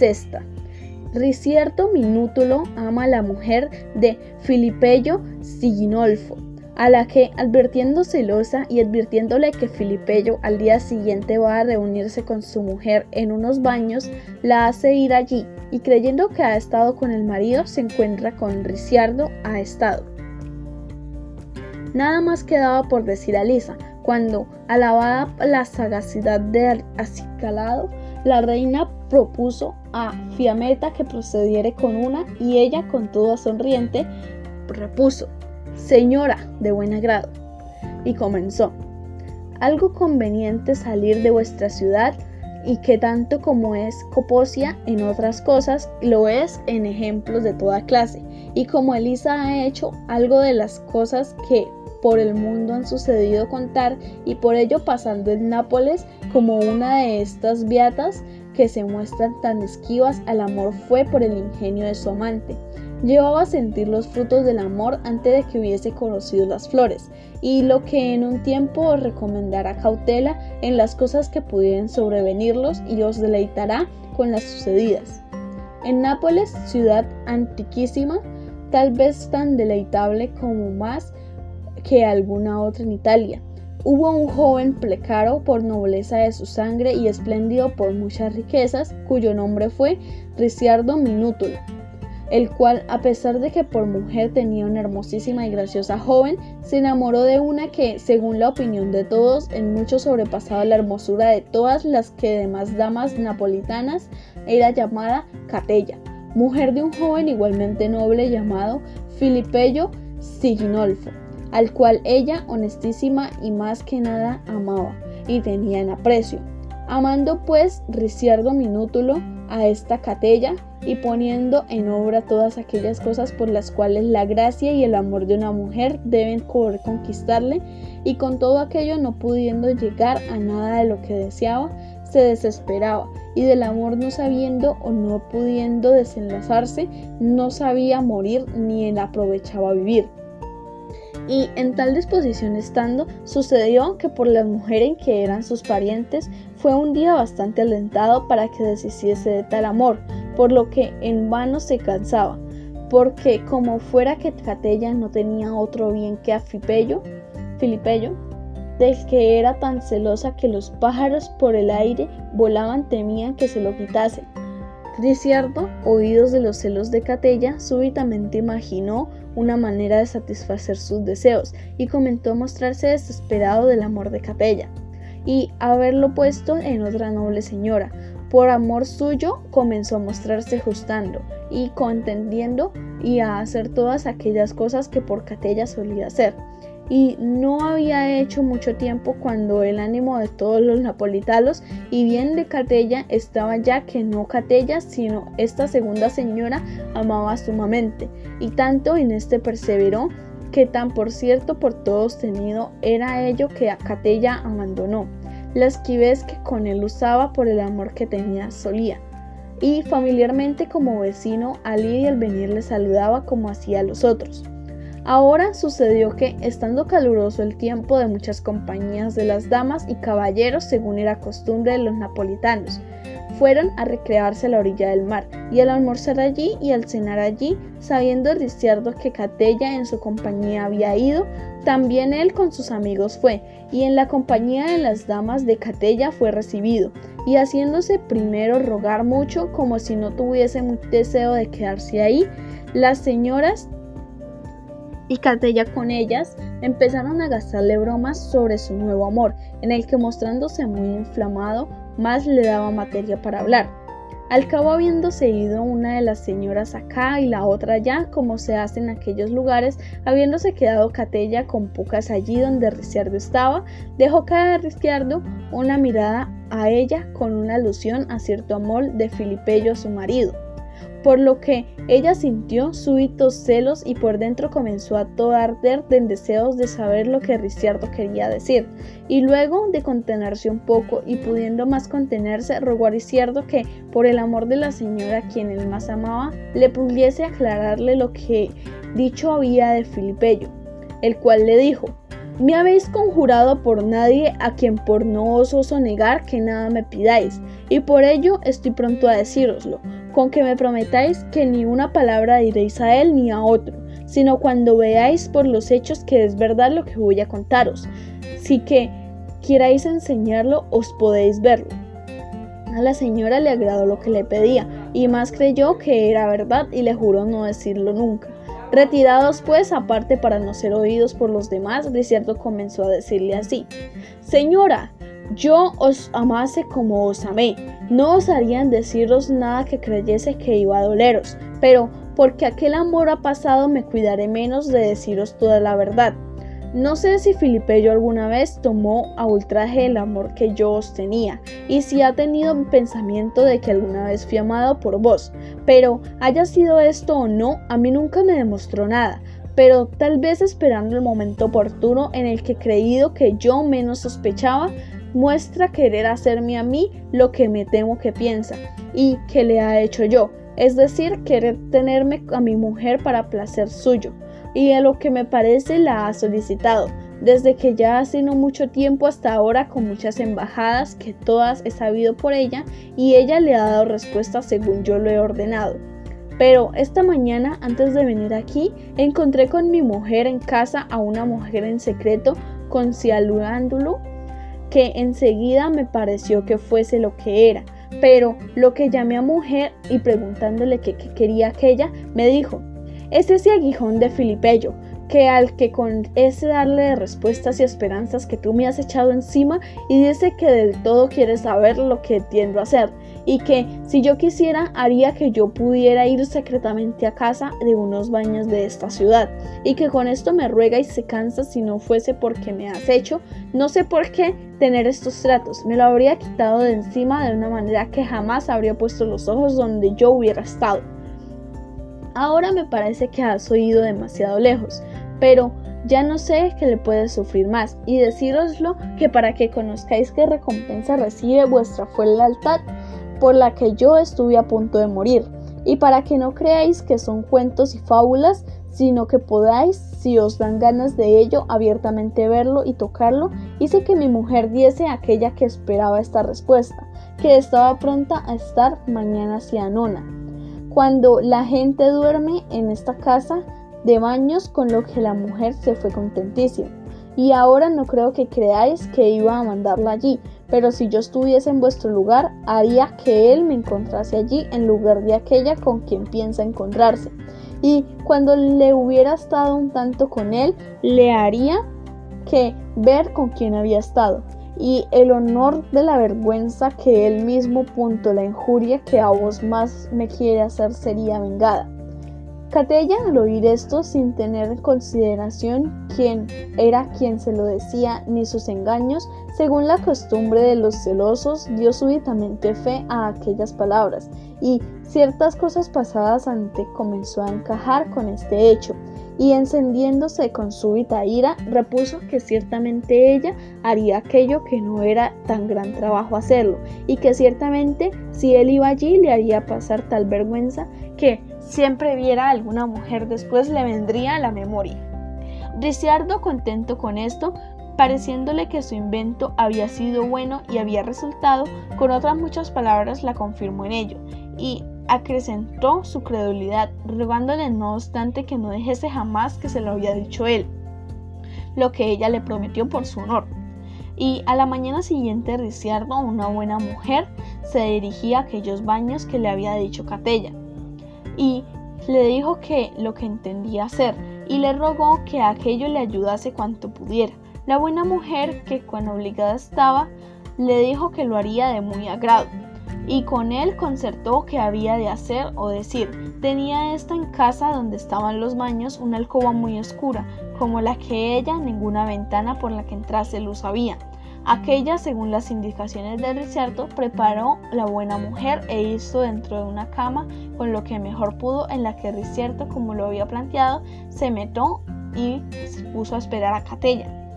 Sexta. Minútulo ama a la mujer de Filipello Siginolfo, a la que, advirtiendo celosa y advirtiéndole que Filipello al día siguiente va a reunirse con su mujer en unos baños, la hace ir allí y creyendo que ha estado con el marido se encuentra con Ricciardo ha estado. Nada más quedaba por decir a Lisa, cuando, alabada la sagacidad de Acicalado, la reina propuso a Fiameta que procediere con una y ella, con toda sonriente, repuso, Señora de buen agrado, y comenzó, algo conveniente salir de vuestra ciudad y que tanto como es coposia en otras cosas, lo es en ejemplos de toda clase, y como Elisa ha hecho algo de las cosas que por el mundo han sucedido contar y por ello pasando en Nápoles como una de estas beatas que se muestran tan esquivas al amor fue por el ingenio de su amante. Llevaba a sentir los frutos del amor antes de que hubiese conocido las flores, y lo que en un tiempo os recomendará cautela en las cosas que pudieran sobrevenirlos y os deleitará con las sucedidas. En Nápoles, ciudad antiquísima, tal vez tan deleitable como más que alguna otra en Italia. Hubo un joven plecaro por nobleza de su sangre y espléndido por muchas riquezas, cuyo nombre fue Ricciardo Minútulo, el cual, a pesar de que por mujer tenía una hermosísima y graciosa joven, se enamoró de una que, según la opinión de todos, en mucho sobrepasaba la hermosura de todas las que demás damas napolitanas, era llamada Catella, mujer de un joven igualmente noble llamado Filipello Siginolfo al cual ella honestísima y más que nada amaba y tenía en aprecio. Amando pues Ricciardo Minútulo a esta catella y poniendo en obra todas aquellas cosas por las cuales la gracia y el amor de una mujer deben conquistarle, y con todo aquello no pudiendo llegar a nada de lo que deseaba, se desesperaba, y del amor no sabiendo o no pudiendo desenlazarse, no sabía morir ni en aprovechaba vivir y en tal disposición estando, sucedió que por las mujeres que eran sus parientes fue un día bastante alentado para que deshiciese de tal amor, por lo que en vano se cansaba, porque como fuera que Catella no tenía otro bien que a Fipello, Filipello, del que era tan celosa que los pájaros por el aire volaban temían que se lo quitase. Cierto, oídos de los celos de Catella, súbitamente imaginó una manera de satisfacer sus deseos y comenzó a mostrarse desesperado del amor de Capella y haberlo puesto en otra noble señora. Por amor suyo comenzó a mostrarse justando y contendiendo y a hacer todas aquellas cosas que por Catella solía hacer y no había hecho mucho tiempo cuando el ánimo de todos los napolitanos y bien de Catella estaba ya que no Catella sino esta segunda señora amaba sumamente y tanto en este perseveró que tan por cierto por todos tenido era ello que a Catella abandonó la esquivez que con él usaba por el amor que tenía solía. Y familiarmente como vecino al ir y al venir le saludaba como hacía los otros Ahora sucedió que, estando caluroso el tiempo de muchas compañías de las damas y caballeros, según era costumbre de los napolitanos, fueron a recrearse a la orilla del mar, y al almorzar allí y al cenar allí, sabiendo Ricciardo que Catella en su compañía había ido, también él con sus amigos fue, y en la compañía de las damas de Catella fue recibido, y haciéndose primero rogar mucho, como si no tuviese deseo de quedarse ahí, las señoras y Catella con ellas empezaron a gastarle bromas sobre su nuevo amor, en el que mostrándose muy inflamado, más le daba materia para hablar. Al cabo habiéndose ido una de las señoras acá y la otra allá, como se hace en aquellos lugares, habiéndose quedado Catella con pocas allí donde Ricciardo estaba, dejó caer a Ricciardo una mirada a ella con una alusión a cierto amor de Filipello su marido por lo que ella sintió súbitos celos y por dentro comenzó a todo arder de deseos de saber lo que Ricciardo quería decir, y luego de contenerse un poco y pudiendo más contenerse, rogó a Ricciardo que, por el amor de la señora quien él más amaba, le pudiese aclararle lo que dicho había de Filipello, el cual le dijo, Me habéis conjurado por nadie a quien por no os oso negar que nada me pidáis, y por ello estoy pronto a decíroslo, con que me prometáis que ni una palabra diréis a él ni a otro, sino cuando veáis por los hechos que es verdad lo que voy a contaros. Si que queráis enseñarlo, os podéis verlo. A la señora le agradó lo que le pedía, y más creyó que era verdad y le juró no decirlo nunca. Retirados pues aparte para no ser oídos por los demás, Ricierto comenzó a decirle así, Señora, yo os amase como os amé, no osarían deciros nada que creyese que iba a doleros, pero porque aquel amor ha pasado me cuidaré menos de deciros toda la verdad. No sé si Filipeyo alguna vez tomó a ultraje el amor que yo os tenía, y si ha tenido pensamiento de que alguna vez fui amado por vos, pero haya sido esto o no, a mí nunca me demostró nada, pero tal vez esperando el momento oportuno en el que creído que yo menos sospechaba, muestra querer hacerme a mí lo que me temo que piensa, y que le ha hecho yo, es decir, querer tenerme a mi mujer para placer suyo y a lo que me parece la ha solicitado, desde que ya hace no mucho tiempo hasta ahora con muchas embajadas que todas he sabido por ella y ella le ha dado respuesta según yo lo he ordenado. Pero esta mañana, antes de venir aquí, encontré con mi mujer en casa a una mujer en secreto concialurándolo, que enseguida me pareció que fuese lo que era. Pero lo que llamé a mujer y preguntándole qué, quería aquella, me dijo, es ese aguijón de Filipeyo, que al que con ese darle de respuestas y esperanzas que tú me has echado encima y dice que del todo quiere saber lo que tiendo a hacer y que si yo quisiera haría que yo pudiera ir secretamente a casa de unos baños de esta ciudad. Y que con esto me ruega y se cansa si no fuese porque me has hecho, no sé por qué tener estos tratos, me lo habría quitado de encima de una manera que jamás habría puesto los ojos donde yo hubiera estado. Ahora me parece que has oído demasiado lejos, pero ya no sé que le puede sufrir más, y decíroslo que para que conozcáis qué recompensa recibe vuestra fue lealtad por la que yo estuve a punto de morir, y para que no creáis que son cuentos y fábulas, sino que podáis, si os dan ganas de ello, abiertamente verlo y tocarlo, hice que mi mujer diese aquella que esperaba esta respuesta, que estaba pronta a estar mañana hacia nona cuando la gente duerme en esta casa de baños, con lo que la mujer se fue contentísima. Y ahora no creo que creáis que iba a mandarla allí, pero si yo estuviese en vuestro lugar, haría que él me encontrase allí en lugar de aquella con quien piensa encontrarse. Y cuando le hubiera estado un tanto con él, le haría que ver con quién había estado y el honor de la vergüenza que él mismo punto la injuria que a vos más me quiere hacer sería vengada. Catella al oír esto sin tener en consideración quién era quien se lo decía ni sus engaños, según la costumbre de los celosos, dio súbitamente fe a aquellas palabras y ciertas cosas pasadas ante comenzó a encajar con este hecho y encendiéndose con súbita ira, repuso que ciertamente ella haría aquello que no era tan gran trabajo hacerlo, y que ciertamente si él iba allí le haría pasar tal vergüenza que siempre viera a alguna mujer después le vendría a la memoria. Ricciardo, contento con esto, pareciéndole que su invento había sido bueno y había resultado, con otras muchas palabras la confirmó en ello, y acrecentó su credulidad, rogándole no obstante que no dejese jamás que se lo había dicho él, lo que ella le prometió por su honor. Y a la mañana siguiente Ricciardo, una buena mujer, se dirigía a aquellos baños que le había dicho Catella, y le dijo que lo que entendía hacer, y le rogó que a aquello le ayudase cuanto pudiera. La buena mujer, que cuando obligada estaba, le dijo que lo haría de muy agrado y con él concertó qué había de hacer o decir. Tenía esta en casa donde estaban los baños una alcoba muy oscura, como la que ella ninguna ventana por la que entrase luz había. Aquella, según las indicaciones de Ricciardo, preparó la buena mujer e hizo dentro de una cama con lo que mejor pudo, en la que Ricciardo, como lo había planteado, se metió y se puso a esperar a Catella.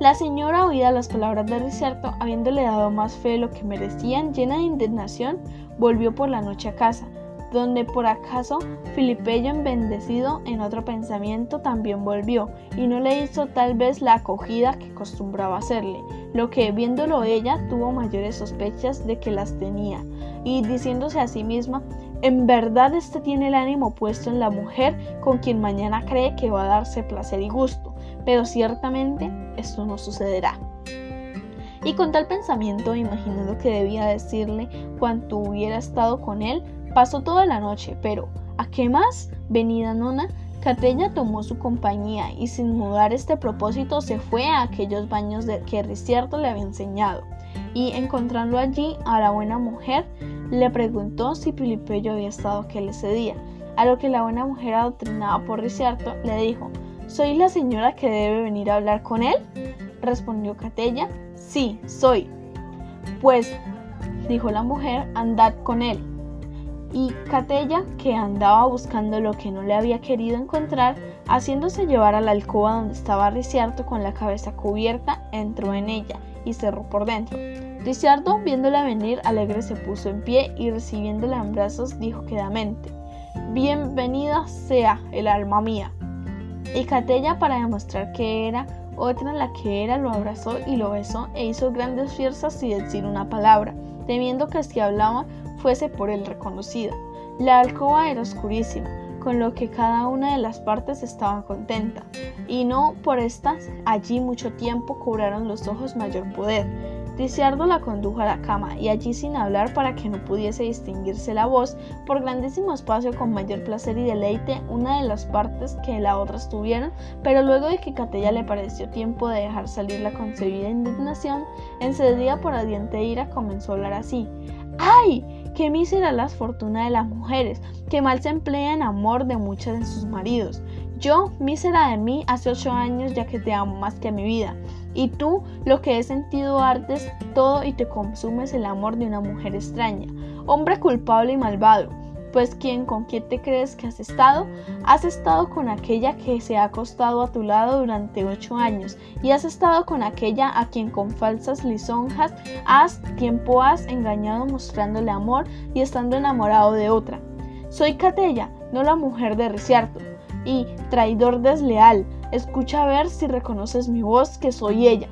La señora, oída las palabras de Ricierto, habiéndole dado más fe de lo que merecían, llena de indignación, volvió por la noche a casa. donde por acaso Filipeyo bendecido en otro pensamiento también volvió, y no le hizo tal vez la acogida que acostumbraba hacerle, lo que viéndolo ella tuvo mayores sospechas de que las tenía, y diciéndose a sí misma, en verdad este tiene el ánimo puesto en la mujer con quien mañana cree que va a darse placer y gusto, pero ciertamente esto no sucederá. Y con tal pensamiento, imaginando que debía decirle cuanto hubiera estado con él, pasó toda la noche, pero ¿a qué más? Venida nona, Catella tomó su compañía y sin mudar este propósito se fue a aquellos baños de que Ricierto le había enseñado, y encontrando allí a la buena mujer, le preguntó si Filipe había estado aquel ese día, a lo que la buena mujer adoctrinada por Ricierto le dijo, ¿Soy la señora que debe venir a hablar con él? Respondió Catella, Sí, soy. Pues, dijo la mujer, andad con él. Y Catella, que andaba buscando lo que no le había querido encontrar, haciéndose llevar a la alcoba donde estaba Ricciardo con la cabeza cubierta, entró en ella y cerró por dentro. Ricciardo, viéndola venir, alegre se puso en pie y recibiéndola en brazos, dijo quedamente, Bienvenida sea el alma mía. Y Catella, para demostrar que era otra, la que era, lo abrazó y lo besó e hizo grandes fuerzas sin decir una palabra, temiendo que si hablaba fuese por él reconocida. La alcoba era oscurísima, con lo que cada una de las partes estaba contenta, y no por estas allí mucho tiempo cobraron los ojos mayor poder, Ricciardo la condujo a la cama y allí sin hablar para que no pudiese distinguirse la voz, por grandísimo espacio con mayor placer y deleite una de las partes que la otra estuvieron, pero luego de que Catella le pareció tiempo de dejar salir la concebida indignación, encendida por ardiente ira comenzó a hablar así. ¡Ay! ¡Qué mísera la fortuna de las mujeres! ¡Qué mal se emplea en amor de muchas de sus maridos! Yo, mísera de mí, hace ocho años ya que te amo más que a mi vida. Y tú, lo que he sentido ardes todo y te consumes el amor de una mujer extraña, hombre culpable y malvado. Pues quién con quién te crees que has estado? Has estado con aquella que se ha acostado a tu lado durante ocho años y has estado con aquella a quien con falsas lisonjas has tiempo has engañado mostrándole amor y estando enamorado de otra. Soy Catella, no la mujer de Ricciardo, y traidor desleal, Escucha a ver si reconoces mi voz, que soy ella.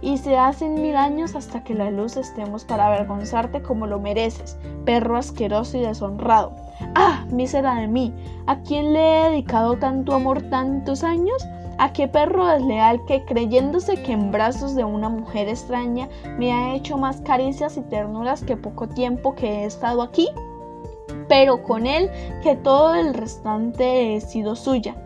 Y se hacen mil años hasta que la luz estemos para avergonzarte como lo mereces, perro asqueroso y deshonrado. ¡Ah, mísera de mí! ¿A quién le he dedicado tanto amor tantos años? ¿A qué perro desleal que, creyéndose que en brazos de una mujer extraña me ha hecho más caricias y ternuras que poco tiempo que he estado aquí? Pero con él que todo el restante he sido suya.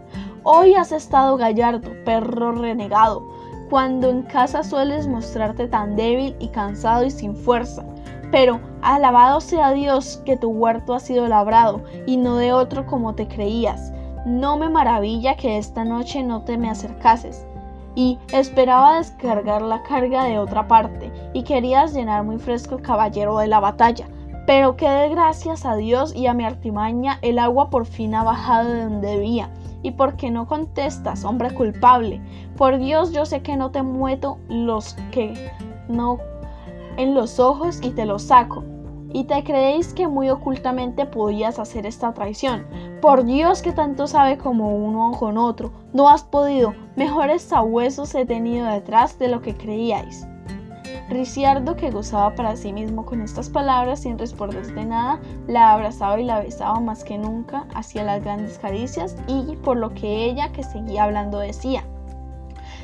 Hoy has estado gallardo, perro renegado, cuando en casa sueles mostrarte tan débil y cansado y sin fuerza. Pero alabado sea Dios que tu huerto ha sido labrado y no de otro como te creías. No me maravilla que esta noche no te me acercases. Y esperaba descargar la carga de otra parte y querías llenar muy fresco el caballero de la batalla. Pero que de gracias a Dios y a mi artimaña el agua por fin ha bajado de donde debía ¿Y por qué no contestas, hombre culpable? Por Dios, yo sé que no te mueto los que no en los ojos y te los saco. Y te creéis que muy ocultamente podías hacer esta traición. Por Dios que tanto sabe como uno con otro, no has podido. Mejores sabuesos he tenido detrás de lo que creíais. Ricciardo, que gozaba para sí mismo con estas palabras sin de nada, la abrazaba y la besaba más que nunca, hacía las grandes caricias y por lo que ella, que seguía hablando, decía.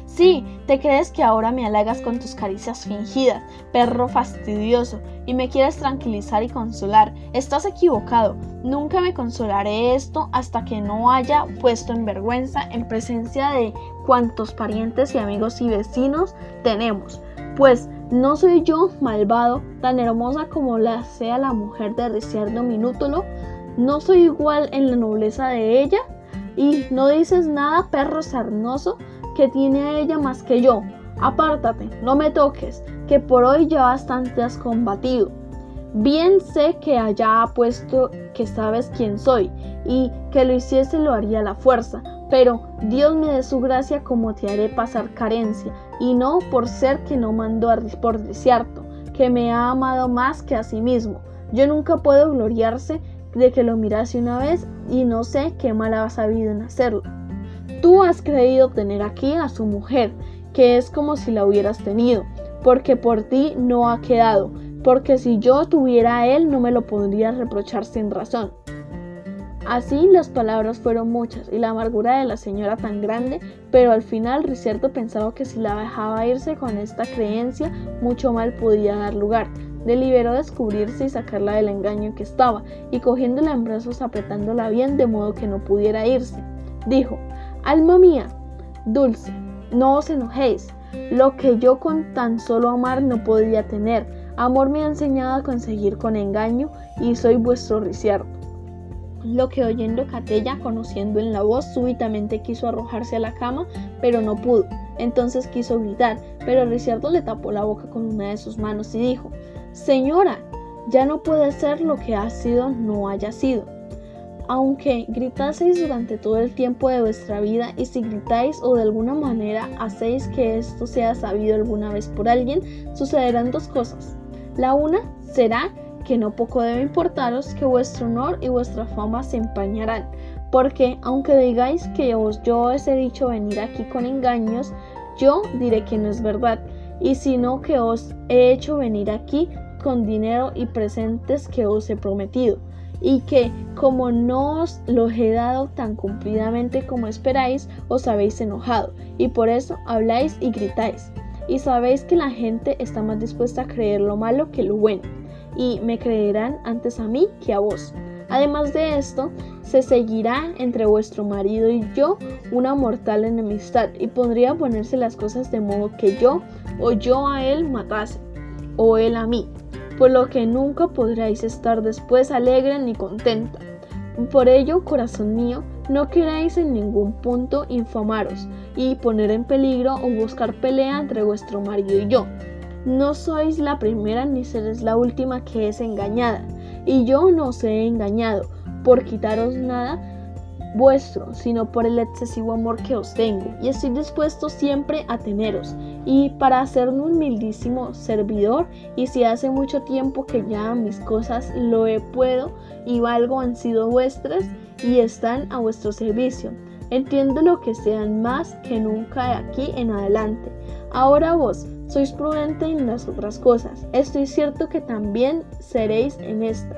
Sí, te crees que ahora me halagas con tus caricias fingidas, perro fastidioso, y me quieres tranquilizar y consolar. Estás equivocado. Nunca me consolaré esto hasta que no haya puesto en vergüenza en presencia de cuantos parientes y amigos y vecinos tenemos. Pues no soy yo, malvado, tan hermosa como la sea la mujer de Ricciardo Minútolo. No soy igual en la nobleza de ella. Y no dices nada, perro sarnoso, que tiene ella más que yo. Apártate, no me toques, que por hoy ya bastante has combatido. Bien sé que allá ha puesto que sabes quién soy, y que lo hiciese lo haría la fuerza, pero Dios me dé su gracia como te haré pasar carencia, y no por ser que no mandó a por desierto, que me ha amado más que a sí mismo. Yo nunca puedo gloriarse de que lo mirase una vez y no sé qué mal ha sabido en hacerlo. Tú has creído tener aquí a su mujer, que es como si la hubieras tenido, porque por ti no ha quedado, porque si yo tuviera a él no me lo podría reprochar sin razón. Así las palabras fueron muchas y la amargura de la señora tan grande, pero al final Ricierto pensaba que si la dejaba irse con esta creencia, mucho mal podía dar lugar. Deliberó descubrirse y sacarla del engaño en que estaba, y cogiéndola en brazos apretándola bien de modo que no pudiera irse. Dijo, Alma mía, dulce, no os enojéis, lo que yo con tan solo amar no podía tener. Amor me ha enseñado a conseguir con engaño y soy vuestro Ricierto lo que oyendo Catella, conociendo en la voz, súbitamente quiso arrojarse a la cama, pero no pudo. Entonces quiso gritar, pero Ricciardo le tapó la boca con una de sus manos y dijo, Señora, ya no puede ser lo que ha sido no haya sido. Aunque gritaseis durante todo el tiempo de vuestra vida y si gritáis o de alguna manera hacéis que esto sea sabido alguna vez por alguien, sucederán dos cosas. La una será que no poco debe importaros que vuestro honor y vuestra fama se empañarán, porque aunque digáis que os yo os he dicho venir aquí con engaños, yo diré que no es verdad, y sino que os he hecho venir aquí con dinero y presentes que os he prometido, y que como no os los he dado tan cumplidamente como esperáis, os habéis enojado, y por eso habláis y gritáis. Y sabéis que la gente está más dispuesta a creer lo malo que lo bueno y me creerán antes a mí que a vos. Además de esto, se seguirá entre vuestro marido y yo una mortal enemistad y podría ponerse las cosas de modo que yo o yo a él matase o él a mí, por lo que nunca podréis estar después alegre ni contenta. Por ello, corazón mío, no queráis en ningún punto infamaros y poner en peligro o buscar pelea entre vuestro marido y yo, no sois la primera ni seréis la última que es engañada, y yo no os he engañado por quitaros nada vuestro, sino por el excesivo amor que os tengo, y estoy dispuesto siempre a teneros, y para hacerme un humildísimo servidor, y si hace mucho tiempo que ya mis cosas lo he puedo y valgo han sido vuestras, y están a vuestro servicio. Entiendo lo que sean más que nunca de aquí en adelante. Ahora vos, sois prudente en las otras cosas. Estoy cierto que también seréis en esta.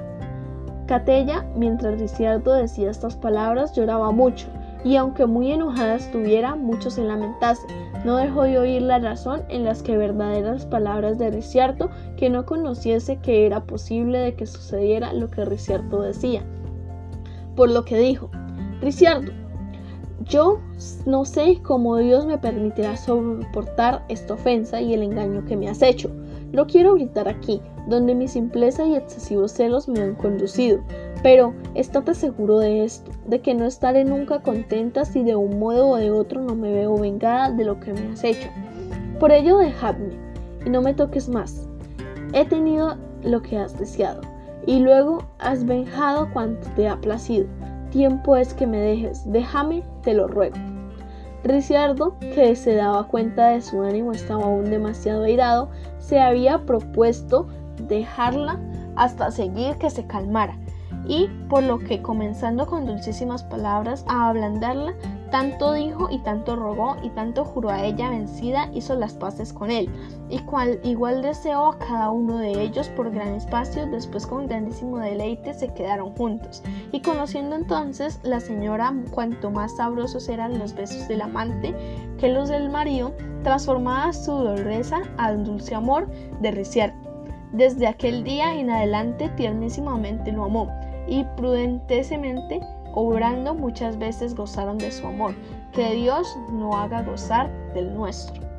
Catella, mientras Ricciardo decía estas palabras, lloraba mucho, y aunque muy enojada estuviera, mucho se lamentase. No dejó de oír la razón en las que verdaderas palabras de Ricciardo que no conociese que era posible de que sucediera lo que Ricciardo decía. Por lo que dijo, Ricciardo, yo no sé cómo Dios me permitirá soportar esta ofensa y el engaño que me has hecho. No quiero gritar aquí, donde mi simpleza y excesivos celos me han conducido, pero estate seguro de esto, de que no estaré nunca contenta si de un modo o de otro no me veo vengada de lo que me has hecho. Por ello dejadme, y no me toques más. He tenido lo que has deseado, y luego has venjado cuanto te ha placido tiempo es que me dejes, déjame, te lo ruego. Ricciardo, que se daba cuenta de su ánimo estaba aún demasiado airado, se había propuesto dejarla hasta seguir que se calmara, y por lo que comenzando con dulcísimas palabras a ablandarla, tanto dijo y tanto rogó y tanto juró a ella vencida, hizo las paces con él, y cual igual deseó a cada uno de ellos por gran espacio, después con grandísimo deleite se quedaron juntos, y conociendo entonces la señora cuanto más sabrosos eran los besos del amante que los del marido, transformaba su doloreza al dulce amor de Riciar. Desde aquel día en adelante tiernísimamente lo amó, y prudentemente obrando muchas veces gozaron de su amor. Que Dios no haga gozar del nuestro.